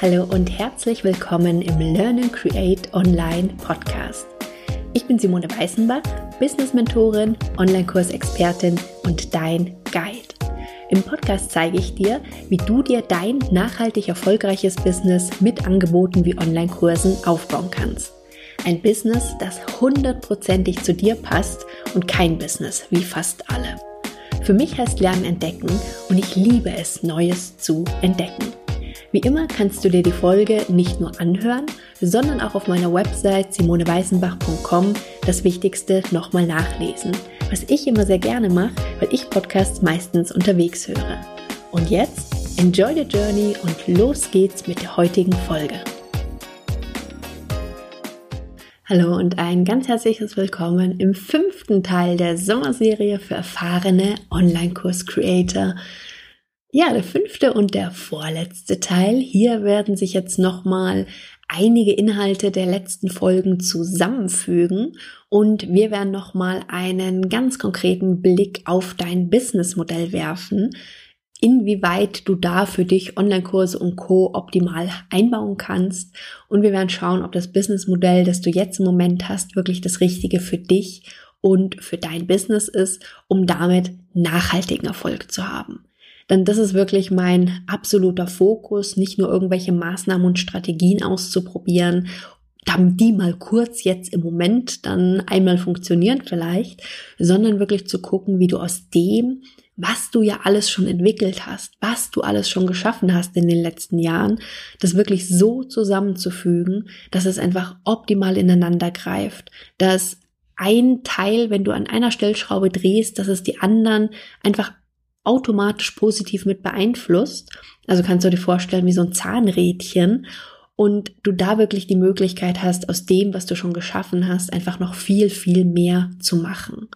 Hallo und herzlich willkommen im Learn and Create Online Podcast. Ich bin Simone Weißenbach, Business Mentorin, Online-Kursexpertin und dein Guide. Im Podcast zeige ich dir, wie du dir dein nachhaltig erfolgreiches Business mit Angeboten wie Online-Kursen aufbauen kannst. Ein Business, das hundertprozentig zu dir passt und kein Business wie fast alle. Für mich heißt Lernen entdecken und ich liebe es, Neues zu entdecken. Wie immer kannst du dir die Folge nicht nur anhören, sondern auch auf meiner Website simoneweißenbach.com das Wichtigste nochmal nachlesen, was ich immer sehr gerne mache, weil ich Podcasts meistens unterwegs höre. Und jetzt, enjoy the journey und los geht's mit der heutigen Folge. Hallo und ein ganz herzliches Willkommen im fünften Teil der Sommerserie für erfahrene Online-Kurs-Creator ja, der fünfte und der vorletzte Teil. Hier werden sich jetzt nochmal einige Inhalte der letzten Folgen zusammenfügen und wir werden nochmal einen ganz konkreten Blick auf dein Businessmodell werfen, inwieweit du da für dich Online-Kurse und Co. optimal einbauen kannst. Und wir werden schauen, ob das Businessmodell, das du jetzt im Moment hast, wirklich das Richtige für dich und für dein Business ist, um damit nachhaltigen Erfolg zu haben. Denn das ist wirklich mein absoluter Fokus, nicht nur irgendwelche Maßnahmen und Strategien auszuprobieren, damit die mal kurz jetzt im Moment dann einmal funktionieren vielleicht, sondern wirklich zu gucken, wie du aus dem, was du ja alles schon entwickelt hast, was du alles schon geschaffen hast in den letzten Jahren, das wirklich so zusammenzufügen, dass es einfach optimal ineinander greift, dass ein Teil, wenn du an einer Stellschraube drehst, dass es die anderen einfach automatisch positiv mit beeinflusst. Also kannst du dir vorstellen, wie so ein Zahnrädchen und du da wirklich die Möglichkeit hast, aus dem, was du schon geschaffen hast, einfach noch viel, viel mehr zu machen.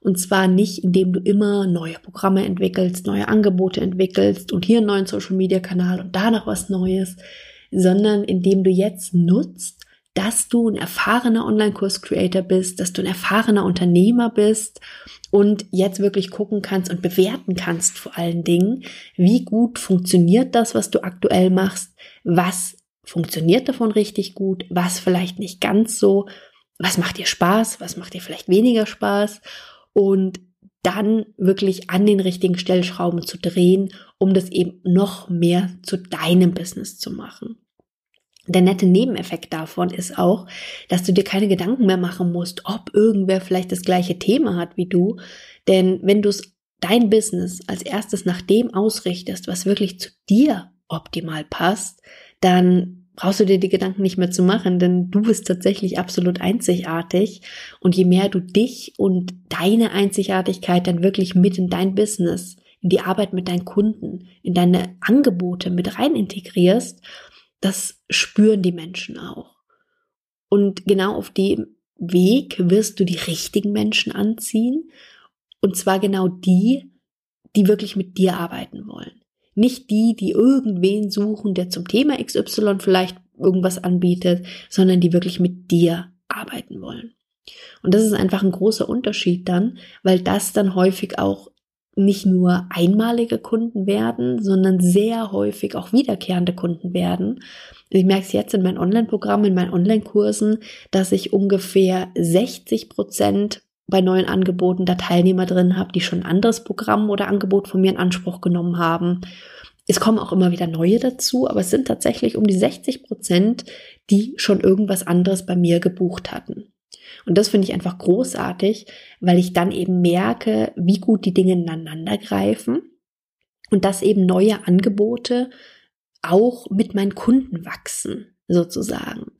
Und zwar nicht, indem du immer neue Programme entwickelst, neue Angebote entwickelst und hier einen neuen Social Media Kanal und da noch was Neues, sondern indem du jetzt nutzt, dass du ein erfahrener Online-Kurs-Creator bist, dass du ein erfahrener Unternehmer bist und jetzt wirklich gucken kannst und bewerten kannst vor allen Dingen, wie gut funktioniert das, was du aktuell machst, was funktioniert davon richtig gut, was vielleicht nicht ganz so, was macht dir Spaß, was macht dir vielleicht weniger Spaß und dann wirklich an den richtigen Stellschrauben zu drehen, um das eben noch mehr zu deinem Business zu machen. Der nette Nebeneffekt davon ist auch, dass du dir keine Gedanken mehr machen musst, ob irgendwer vielleicht das gleiche Thema hat wie du. Denn wenn du dein Business als erstes nach dem ausrichtest, was wirklich zu dir optimal passt, dann brauchst du dir die Gedanken nicht mehr zu machen, denn du bist tatsächlich absolut einzigartig. Und je mehr du dich und deine Einzigartigkeit dann wirklich mit in dein Business, in die Arbeit mit deinen Kunden, in deine Angebote mit rein integrierst, das spüren die Menschen auch. Und genau auf dem Weg wirst du die richtigen Menschen anziehen. Und zwar genau die, die wirklich mit dir arbeiten wollen. Nicht die, die irgendwen suchen, der zum Thema XY vielleicht irgendwas anbietet, sondern die wirklich mit dir arbeiten wollen. Und das ist einfach ein großer Unterschied dann, weil das dann häufig auch nicht nur einmalige Kunden werden, sondern sehr häufig auch wiederkehrende Kunden werden. Ich merke es jetzt in meinen Online-Programmen, in meinen Online-Kursen, dass ich ungefähr 60 Prozent bei neuen Angeboten da Teilnehmer drin habe, die schon ein anderes Programm oder Angebot von mir in Anspruch genommen haben. Es kommen auch immer wieder neue dazu, aber es sind tatsächlich um die 60 Prozent, die schon irgendwas anderes bei mir gebucht hatten. Und das finde ich einfach großartig, weil ich dann eben merke, wie gut die Dinge ineinander greifen und dass eben neue Angebote auch mit meinen Kunden wachsen, sozusagen.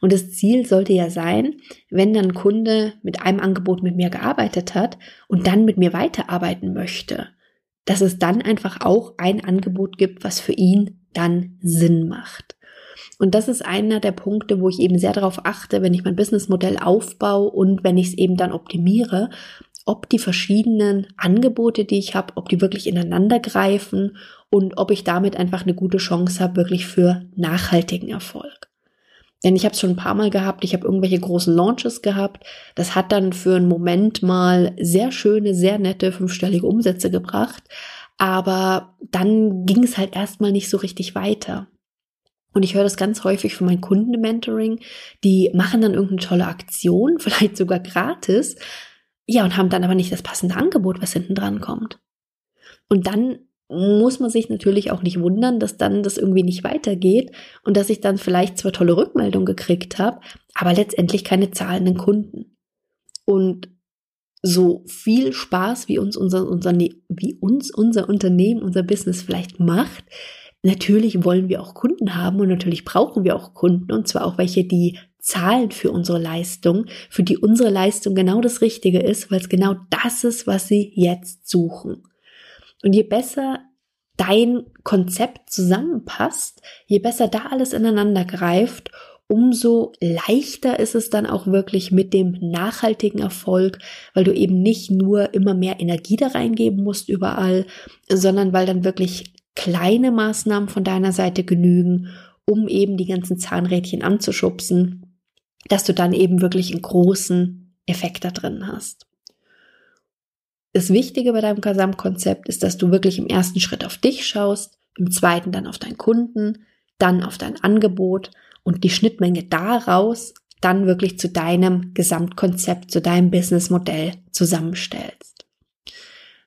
Und das Ziel sollte ja sein, wenn dann ein Kunde mit einem Angebot mit mir gearbeitet hat und dann mit mir weiterarbeiten möchte, dass es dann einfach auch ein Angebot gibt, was für ihn dann Sinn macht. Und das ist einer der Punkte, wo ich eben sehr darauf achte, wenn ich mein Businessmodell aufbaue und wenn ich es eben dann optimiere, ob die verschiedenen Angebote, die ich habe, ob die wirklich ineinander greifen und ob ich damit einfach eine gute Chance habe, wirklich für nachhaltigen Erfolg. Denn ich habe es schon ein paar Mal gehabt, ich habe irgendwelche großen Launches gehabt. Das hat dann für einen Moment mal sehr schöne, sehr nette fünfstellige Umsätze gebracht. Aber dann ging es halt erstmal nicht so richtig weiter. Und ich höre das ganz häufig von meinen Kunden im Mentoring, die machen dann irgendeine tolle Aktion, vielleicht sogar gratis, ja, und haben dann aber nicht das passende Angebot, was hinten dran kommt. Und dann muss man sich natürlich auch nicht wundern, dass dann das irgendwie nicht weitergeht und dass ich dann vielleicht zwar tolle Rückmeldungen gekriegt habe, aber letztendlich keine zahlenden Kunden. Und so viel Spaß, wie uns unser, unser, wie uns unser Unternehmen, unser Business vielleicht macht, natürlich wollen wir auch Kunden haben und natürlich brauchen wir auch Kunden und zwar auch welche, die zahlen für unsere Leistung, für die unsere Leistung genau das Richtige ist, weil es genau das ist, was sie jetzt suchen. Und je besser dein Konzept zusammenpasst, je besser da alles ineinander greift, umso leichter ist es dann auch wirklich mit dem nachhaltigen Erfolg, weil du eben nicht nur immer mehr Energie da reingeben musst überall, sondern weil dann wirklich kleine Maßnahmen von deiner Seite genügen, um eben die ganzen Zahnrädchen anzuschubsen, dass du dann eben wirklich einen großen Effekt da drin hast. Das Wichtige bei deinem Gesamtkonzept ist, dass du wirklich im ersten Schritt auf dich schaust, im zweiten dann auf deinen Kunden, dann auf dein Angebot und die Schnittmenge daraus dann wirklich zu deinem Gesamtkonzept, zu deinem Businessmodell zusammenstellst.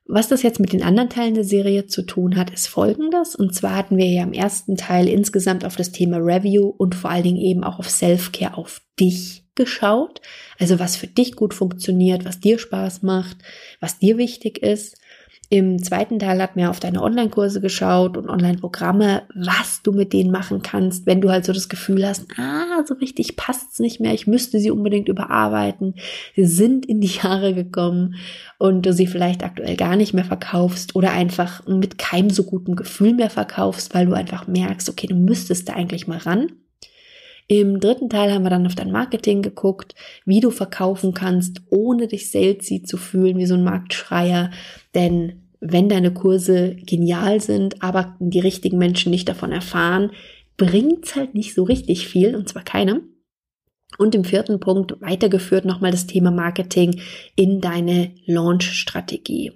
Was das jetzt mit den anderen Teilen der Serie zu tun hat, ist folgendes. Und zwar hatten wir ja im ersten Teil insgesamt auf das Thema Review und vor allen Dingen eben auch auf Self-Care auf dich geschaut. Also was für dich gut funktioniert, was dir Spaß macht, was dir wichtig ist. Im zweiten Teil hat mir auf deine Online-Kurse geschaut und Online-Programme, was du mit denen machen kannst, wenn du halt so das Gefühl hast, ah, so richtig passt's nicht mehr, ich müsste sie unbedingt überarbeiten. Sie sind in die Jahre gekommen und du sie vielleicht aktuell gar nicht mehr verkaufst oder einfach mit keinem so guten Gefühl mehr verkaufst, weil du einfach merkst, okay, du müsstest da eigentlich mal ran. Im dritten Teil haben wir dann auf dein Marketing geguckt, wie du verkaufen kannst, ohne dich salesy zu fühlen wie so ein Marktschreier. Denn wenn deine Kurse genial sind, aber die richtigen Menschen nicht davon erfahren, bringt's halt nicht so richtig viel, und zwar keinem. Und im vierten Punkt weitergeführt nochmal das Thema Marketing in deine Launch-Strategie.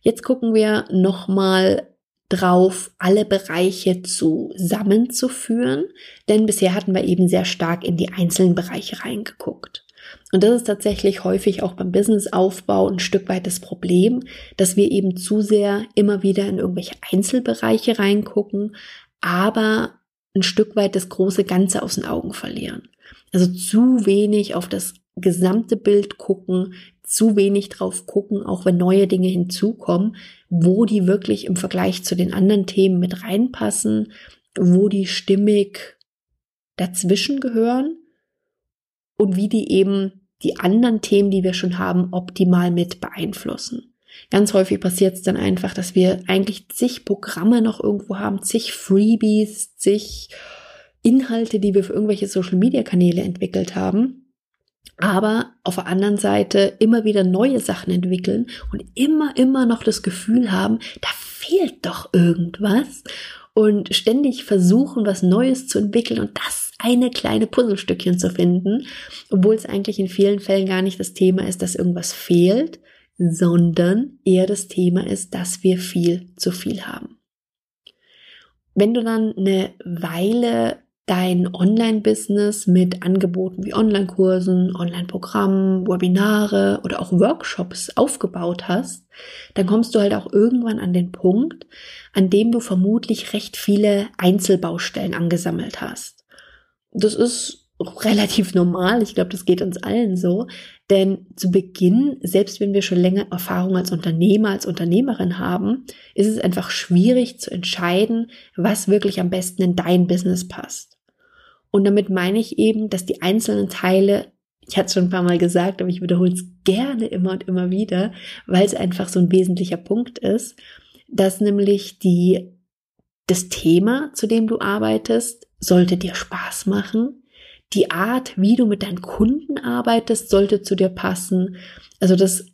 Jetzt gucken wir nochmal drauf, alle Bereiche zusammenzuführen, denn bisher hatten wir eben sehr stark in die einzelnen Bereiche reingeguckt. Und das ist tatsächlich häufig auch beim Businessaufbau ein Stück weit das Problem, dass wir eben zu sehr immer wieder in irgendwelche Einzelbereiche reingucken, aber ein Stück weit das große Ganze aus den Augen verlieren. Also zu wenig auf das gesamte Bild gucken, zu wenig drauf gucken, auch wenn neue Dinge hinzukommen, wo die wirklich im Vergleich zu den anderen Themen mit reinpassen, wo die stimmig dazwischen gehören und wie die eben die anderen Themen, die wir schon haben, optimal mit beeinflussen. Ganz häufig passiert es dann einfach, dass wir eigentlich zig Programme noch irgendwo haben, zig Freebies, zig Inhalte, die wir für irgendwelche Social-Media-Kanäle entwickelt haben aber auf der anderen Seite immer wieder neue Sachen entwickeln und immer, immer noch das Gefühl haben, da fehlt doch irgendwas und ständig versuchen, was Neues zu entwickeln und das eine kleine Puzzlestückchen zu finden, obwohl es eigentlich in vielen Fällen gar nicht das Thema ist, dass irgendwas fehlt, sondern eher das Thema ist, dass wir viel zu viel haben. Wenn du dann eine Weile dein Online-Business mit Angeboten wie Online-Kursen, Online-Programmen, Webinare oder auch Workshops aufgebaut hast, dann kommst du halt auch irgendwann an den Punkt, an dem du vermutlich recht viele Einzelbaustellen angesammelt hast. Das ist relativ normal. Ich glaube, das geht uns allen so. Denn zu Beginn, selbst wenn wir schon länger Erfahrung als Unternehmer, als Unternehmerin haben, ist es einfach schwierig zu entscheiden, was wirklich am besten in dein Business passt. Und damit meine ich eben, dass die einzelnen Teile, ich hatte es schon ein paar Mal gesagt, aber ich wiederhole es gerne immer und immer wieder, weil es einfach so ein wesentlicher Punkt ist, dass nämlich die, das Thema, zu dem du arbeitest, sollte dir Spaß machen. Die Art, wie du mit deinen Kunden arbeitest, sollte zu dir passen. Also das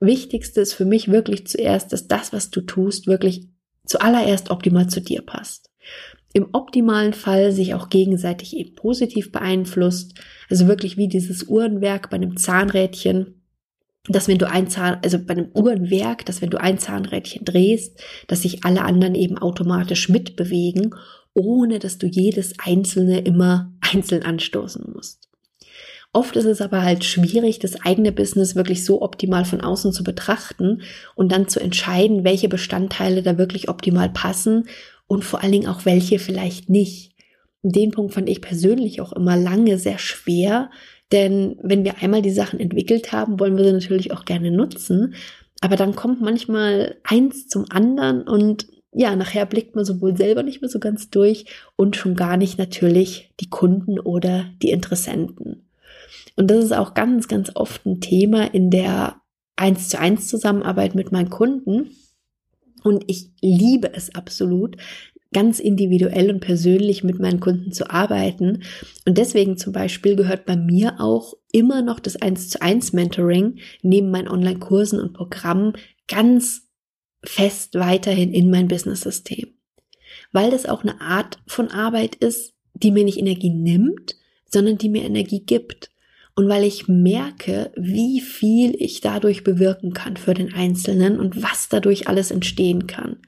Wichtigste ist für mich wirklich zuerst, dass das, was du tust, wirklich zuallererst optimal zu dir passt im optimalen Fall sich auch gegenseitig eben positiv beeinflusst. Also wirklich wie dieses Uhrenwerk bei einem Zahnrädchen, dass wenn du ein Zahn, also bei einem Uhrenwerk, dass wenn du ein Zahnrädchen drehst, dass sich alle anderen eben automatisch mitbewegen, ohne dass du jedes einzelne immer einzeln anstoßen musst. Oft ist es aber halt schwierig, das eigene Business wirklich so optimal von außen zu betrachten und dann zu entscheiden, welche Bestandteile da wirklich optimal passen und vor allen Dingen auch welche vielleicht nicht. Den Punkt fand ich persönlich auch immer lange sehr schwer, denn wenn wir einmal die Sachen entwickelt haben, wollen wir sie natürlich auch gerne nutzen. Aber dann kommt manchmal eins zum anderen und ja, nachher blickt man sowohl selber nicht mehr so ganz durch und schon gar nicht natürlich die Kunden oder die Interessenten. Und das ist auch ganz, ganz oft ein Thema in der eins zu eins Zusammenarbeit mit meinen Kunden. Und ich liebe es absolut, ganz individuell und persönlich mit meinen Kunden zu arbeiten. Und deswegen zum Beispiel gehört bei mir auch immer noch das 1 zu 1 Mentoring neben meinen Online-Kursen und Programmen ganz fest weiterhin in mein Business-System. Weil das auch eine Art von Arbeit ist, die mir nicht Energie nimmt, sondern die mir Energie gibt und weil ich merke, wie viel ich dadurch bewirken kann für den Einzelnen und was dadurch alles entstehen kann.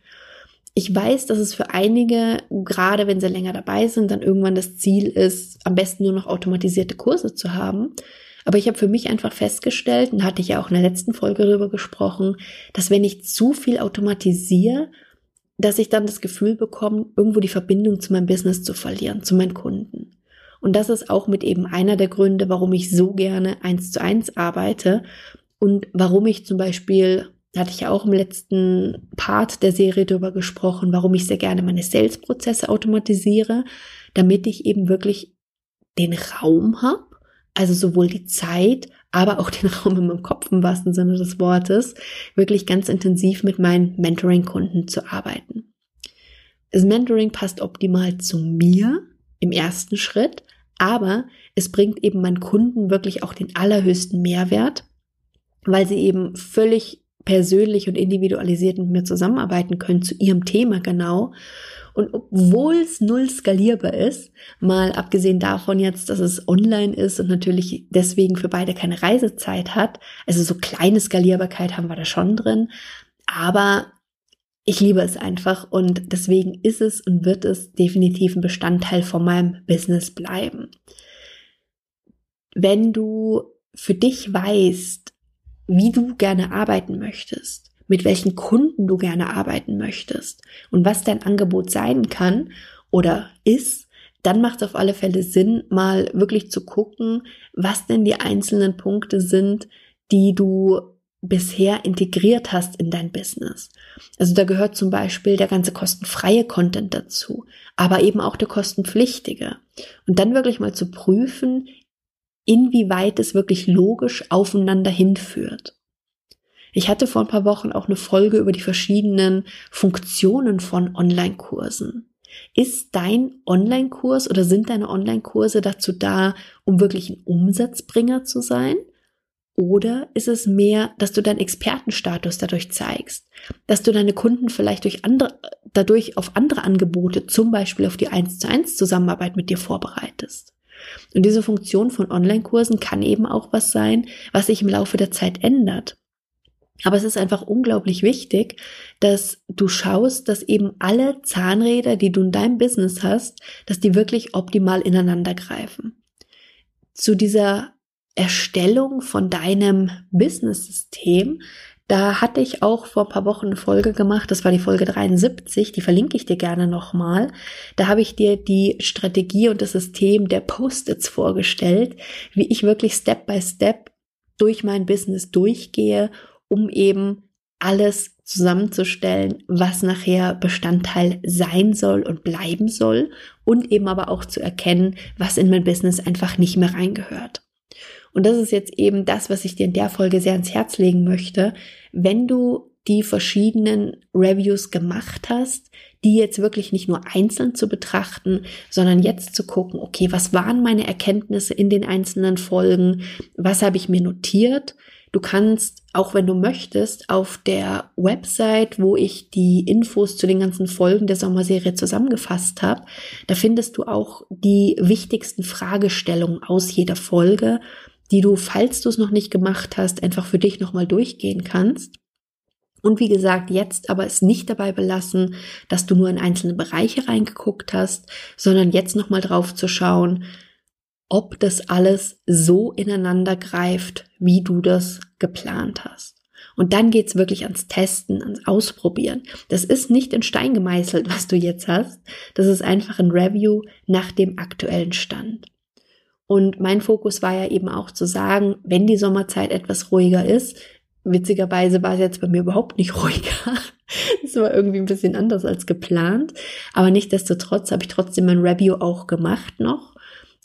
Ich weiß, dass es für einige, gerade wenn sie länger dabei sind, dann irgendwann das Ziel ist, am besten nur noch automatisierte Kurse zu haben. Aber ich habe für mich einfach festgestellt, und hatte ich ja auch in der letzten Folge darüber gesprochen, dass wenn ich zu viel automatisiere, dass ich dann das Gefühl bekomme, irgendwo die Verbindung zu meinem Business zu verlieren, zu meinen Kunden. Und das ist auch mit eben einer der Gründe, warum ich so gerne eins zu eins arbeite und warum ich zum Beispiel, hatte ich ja auch im letzten Part der Serie darüber gesprochen, warum ich sehr gerne meine Sales-Prozesse automatisiere, damit ich eben wirklich den Raum habe, also sowohl die Zeit, aber auch den Raum in meinem Kopf im wahrsten Sinne des Wortes, wirklich ganz intensiv mit meinen Mentoring-Kunden zu arbeiten. Das Mentoring passt optimal zu mir, im ersten Schritt, aber es bringt eben meinen Kunden wirklich auch den allerhöchsten Mehrwert, weil sie eben völlig persönlich und individualisiert mit mir zusammenarbeiten können zu ihrem Thema genau. Und obwohl es null skalierbar ist, mal abgesehen davon jetzt, dass es online ist und natürlich deswegen für beide keine Reisezeit hat, also so kleine Skalierbarkeit haben wir da schon drin, aber ich liebe es einfach und deswegen ist es und wird es definitiv ein Bestandteil von meinem Business bleiben. Wenn du für dich weißt, wie du gerne arbeiten möchtest, mit welchen Kunden du gerne arbeiten möchtest und was dein Angebot sein kann oder ist, dann macht es auf alle Fälle Sinn, mal wirklich zu gucken, was denn die einzelnen Punkte sind, die du bisher integriert hast in dein Business. Also da gehört zum Beispiel der ganze kostenfreie Content dazu, aber eben auch der kostenpflichtige. Und dann wirklich mal zu prüfen, inwieweit es wirklich logisch aufeinander hinführt. Ich hatte vor ein paar Wochen auch eine Folge über die verschiedenen Funktionen von Online-Kursen. Ist dein Online-Kurs oder sind deine Online-Kurse dazu da, um wirklich ein Umsatzbringer zu sein? Oder ist es mehr, dass du deinen Expertenstatus dadurch zeigst, dass du deine Kunden vielleicht durch andere, dadurch auf andere Angebote, zum Beispiel auf die 1 zu 1 Zusammenarbeit mit dir vorbereitest? Und diese Funktion von Online-Kursen kann eben auch was sein, was sich im Laufe der Zeit ändert. Aber es ist einfach unglaublich wichtig, dass du schaust, dass eben alle Zahnräder, die du in deinem Business hast, dass die wirklich optimal ineinander greifen. Zu dieser Erstellung von deinem Business-System. Da hatte ich auch vor ein paar Wochen eine Folge gemacht, das war die Folge 73, die verlinke ich dir gerne nochmal. Da habe ich dir die Strategie und das System der Post-its vorgestellt, wie ich wirklich Step by Step durch mein Business durchgehe, um eben alles zusammenzustellen, was nachher Bestandteil sein soll und bleiben soll und eben aber auch zu erkennen, was in mein Business einfach nicht mehr reingehört. Und das ist jetzt eben das, was ich dir in der Folge sehr ans Herz legen möchte. Wenn du die verschiedenen Reviews gemacht hast, die jetzt wirklich nicht nur einzeln zu betrachten, sondern jetzt zu gucken, okay, was waren meine Erkenntnisse in den einzelnen Folgen? Was habe ich mir notiert? Du kannst, auch wenn du möchtest, auf der Website, wo ich die Infos zu den ganzen Folgen der Sommerserie zusammengefasst habe, da findest du auch die wichtigsten Fragestellungen aus jeder Folge die du, falls du es noch nicht gemacht hast, einfach für dich nochmal durchgehen kannst. Und wie gesagt, jetzt aber es nicht dabei belassen, dass du nur in einzelne Bereiche reingeguckt hast, sondern jetzt nochmal drauf zu schauen, ob das alles so ineinander greift, wie du das geplant hast. Und dann geht's wirklich ans Testen, ans Ausprobieren. Das ist nicht in Stein gemeißelt, was du jetzt hast. Das ist einfach ein Review nach dem aktuellen Stand. Und mein Fokus war ja eben auch zu sagen, wenn die Sommerzeit etwas ruhiger ist, Witzigerweise war es jetzt bei mir überhaupt nicht ruhiger. Es war irgendwie ein bisschen anders als geplant. Aber nichtdestotrotz habe ich trotzdem mein Review auch gemacht noch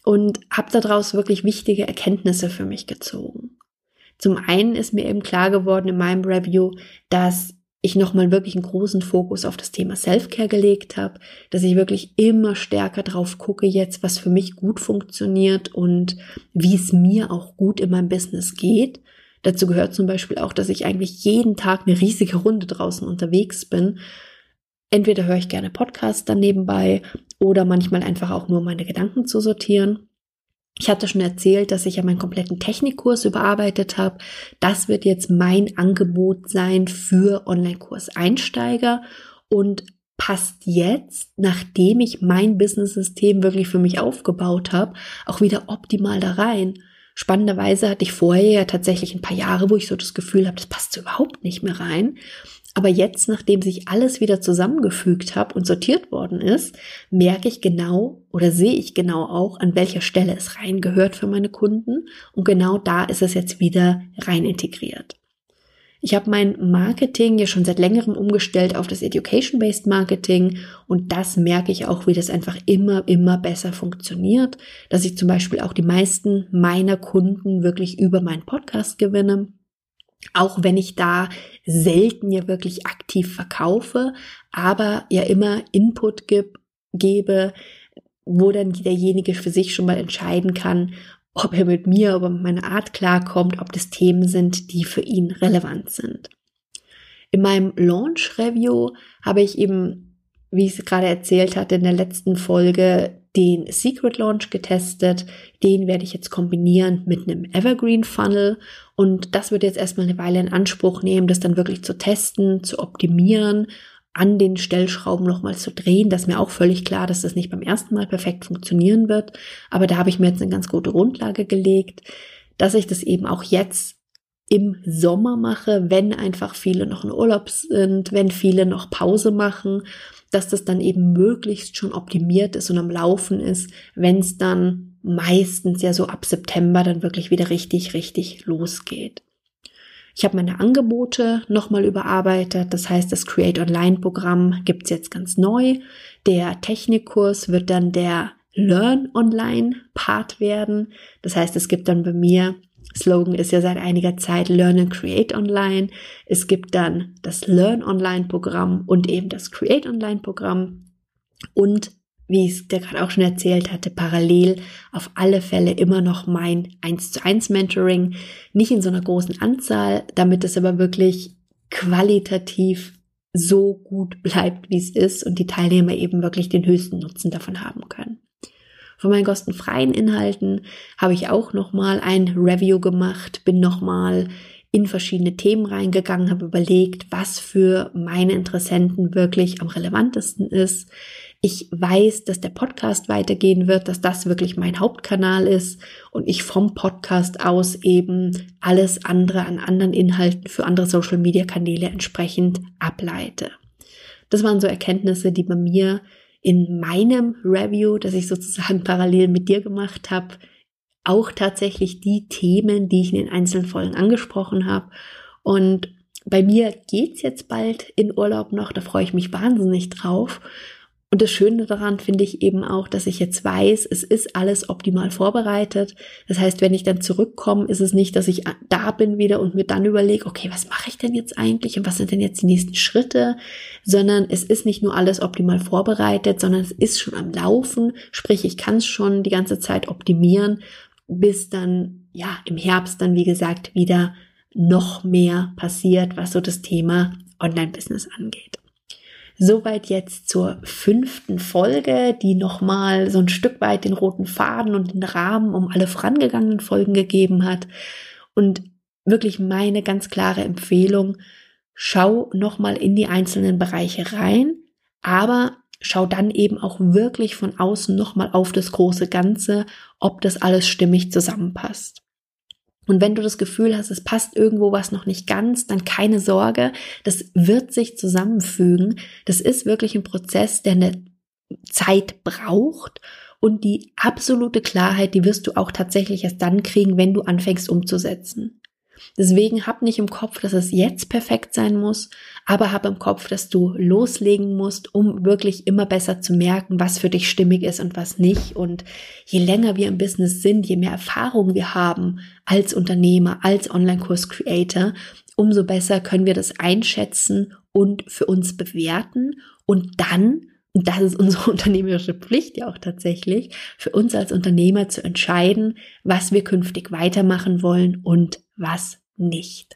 und habe daraus wirklich wichtige Erkenntnisse für mich gezogen. Zum einen ist mir eben klar geworden in meinem Review, dass ich nochmal wirklich einen großen Fokus auf das Thema Selfcare gelegt habe, dass ich wirklich immer stärker drauf gucke jetzt, was für mich gut funktioniert und wie es mir auch gut in meinem Business geht Dazu gehört zum Beispiel auch, dass ich eigentlich jeden Tag eine riesige Runde draußen unterwegs bin. Entweder höre ich gerne Podcasts dann nebenbei oder manchmal einfach auch nur meine Gedanken zu sortieren. Ich hatte schon erzählt, dass ich ja meinen kompletten Technikkurs überarbeitet habe. Das wird jetzt mein Angebot sein für Online-Kurs-Einsteiger und passt jetzt, nachdem ich mein Business-System wirklich für mich aufgebaut habe, auch wieder optimal da rein. Spannenderweise hatte ich vorher ja tatsächlich ein paar Jahre, wo ich so das Gefühl habe, das passt so überhaupt nicht mehr rein. Aber jetzt, nachdem sich alles wieder zusammengefügt habe und sortiert worden ist, merke ich genau oder sehe ich genau auch, an welcher Stelle es reingehört für meine Kunden. Und genau da ist es jetzt wieder rein integriert. Ich habe mein Marketing ja schon seit längerem umgestellt auf das Education-Based Marketing und das merke ich auch, wie das einfach immer, immer besser funktioniert, dass ich zum Beispiel auch die meisten meiner Kunden wirklich über meinen Podcast gewinne. Auch wenn ich da selten ja wirklich aktiv verkaufe, aber ja immer Input geb, gebe, wo dann derjenige für sich schon mal entscheiden kann, ob er mit mir, ob er mit meiner Art klarkommt, ob das Themen sind, die für ihn relevant sind. In meinem Launch-Review habe ich eben, wie ich es gerade erzählt hatte, in der letzten Folge den Secret Launch getestet. Den werde ich jetzt kombinieren mit einem Evergreen Funnel. Und das wird jetzt erstmal eine Weile in Anspruch nehmen, das dann wirklich zu testen, zu optimieren an den Stellschrauben nochmal zu drehen. Das ist mir auch völlig klar, dass das nicht beim ersten Mal perfekt funktionieren wird. Aber da habe ich mir jetzt eine ganz gute Grundlage gelegt, dass ich das eben auch jetzt im Sommer mache, wenn einfach viele noch in Urlaub sind, wenn viele noch Pause machen, dass das dann eben möglichst schon optimiert ist und am Laufen ist, wenn es dann meistens ja so ab September dann wirklich wieder richtig, richtig losgeht. Ich habe meine Angebote nochmal überarbeitet. Das heißt, das Create Online Programm gibt's jetzt ganz neu. Der Technikkurs wird dann der Learn Online Part werden. Das heißt, es gibt dann bei mir, Slogan ist ja seit einiger Zeit Learn and Create Online. Es gibt dann das Learn Online Programm und eben das Create Online Programm. Und wie ich es dir gerade auch schon erzählt hatte, parallel auf alle Fälle immer noch mein 1 zu 1 Mentoring. Nicht in so einer großen Anzahl, damit es aber wirklich qualitativ so gut bleibt, wie es ist und die Teilnehmer eben wirklich den höchsten Nutzen davon haben können. Von meinen kostenfreien Inhalten habe ich auch nochmal ein Review gemacht, bin nochmal in verschiedene Themen reingegangen, habe überlegt, was für meine Interessenten wirklich am relevantesten ist. Ich weiß, dass der Podcast weitergehen wird, dass das wirklich mein Hauptkanal ist und ich vom Podcast aus eben alles andere an anderen Inhalten für andere Social-Media-Kanäle entsprechend ableite. Das waren so Erkenntnisse, die bei mir in meinem Review, das ich sozusagen parallel mit dir gemacht habe, auch tatsächlich die Themen, die ich in den einzelnen Folgen angesprochen habe. Und bei mir geht's jetzt bald in Urlaub noch, da freue ich mich wahnsinnig drauf. Und das Schöne daran finde ich eben auch, dass ich jetzt weiß, es ist alles optimal vorbereitet. Das heißt, wenn ich dann zurückkomme, ist es nicht, dass ich da bin wieder und mir dann überlege, okay, was mache ich denn jetzt eigentlich und was sind denn jetzt die nächsten Schritte, sondern es ist nicht nur alles optimal vorbereitet, sondern es ist schon am Laufen. Sprich, ich kann es schon die ganze Zeit optimieren, bis dann, ja, im Herbst dann, wie gesagt, wieder noch mehr passiert, was so das Thema Online-Business angeht. Soweit jetzt zur fünften Folge, die nochmal so ein Stück weit den roten Faden und den Rahmen um alle vorangegangenen Folgen gegeben hat. Und wirklich meine ganz klare Empfehlung, schau nochmal in die einzelnen Bereiche rein, aber schau dann eben auch wirklich von außen nochmal auf das große Ganze, ob das alles stimmig zusammenpasst. Und wenn du das Gefühl hast, es passt irgendwo was noch nicht ganz, dann keine Sorge, das wird sich zusammenfügen. Das ist wirklich ein Prozess, der eine Zeit braucht und die absolute Klarheit, die wirst du auch tatsächlich erst dann kriegen, wenn du anfängst umzusetzen. Deswegen hab nicht im Kopf, dass es jetzt perfekt sein muss, aber hab im Kopf, dass du loslegen musst, um wirklich immer besser zu merken, was für dich stimmig ist und was nicht. Und je länger wir im Business sind, je mehr Erfahrung wir haben als Unternehmer, als Online-Kurs-Creator, umso besser können wir das einschätzen und für uns bewerten und dann und das ist unsere unternehmerische Pflicht ja auch tatsächlich, für uns als Unternehmer zu entscheiden, was wir künftig weitermachen wollen und was nicht.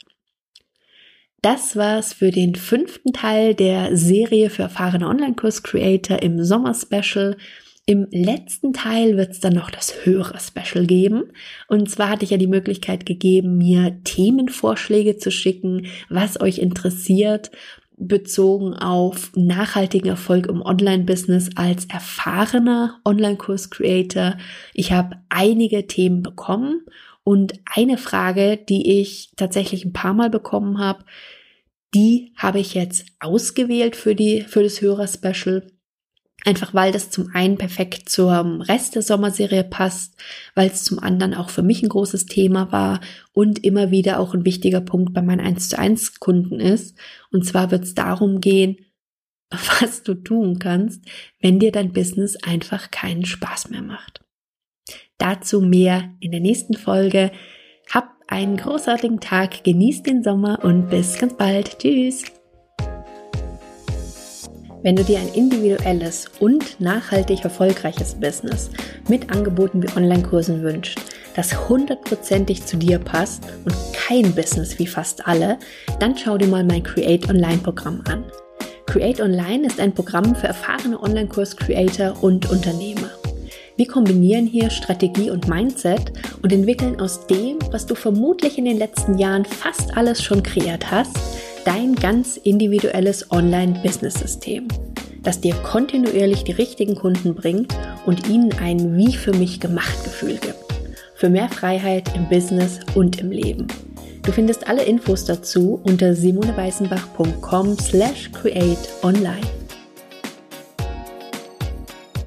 Das war's für den fünften Teil der Serie für erfahrene Online-Kurs-Creator im Sommer-Special. Im letzten Teil wird es dann noch das höhere Special geben. Und zwar hatte ich ja die Möglichkeit gegeben, mir Themenvorschläge zu schicken, was euch interessiert, bezogen auf nachhaltigen Erfolg im Online-Business als erfahrener Online-Kurs-Creator. Ich habe einige Themen bekommen und eine Frage, die ich tatsächlich ein paar Mal bekommen habe, die habe ich jetzt ausgewählt für die, für das Hörer-Special. Einfach weil das zum einen perfekt zum Rest der Sommerserie passt, weil es zum anderen auch für mich ein großes Thema war und immer wieder auch ein wichtiger Punkt bei meinen 1 zu 1 Kunden ist. Und zwar wird es darum gehen, was du tun kannst, wenn dir dein Business einfach keinen Spaß mehr macht. Dazu mehr in der nächsten Folge. Hab einen großartigen Tag, genießt den Sommer und bis ganz bald. Tschüss. Wenn du dir ein individuelles und nachhaltig erfolgreiches Business mit Angeboten wie Online-Kursen wünschst, das hundertprozentig zu dir passt und kein Business wie fast alle, dann schau dir mal mein Create Online Programm an. Create Online ist ein Programm für erfahrene Online-Kurs-Creator und Unternehmer. Wir kombinieren hier Strategie und Mindset und entwickeln aus dem, was du vermutlich in den letzten Jahren fast alles schon kreiert hast, dein ganz individuelles Online-Business-System, das dir kontinuierlich die richtigen Kunden bringt und ihnen ein Wie für mich gemacht Gefühl gibt. Für mehr Freiheit im Business und im Leben. Du findest alle Infos dazu unter simoneweißenbach.com slash create online.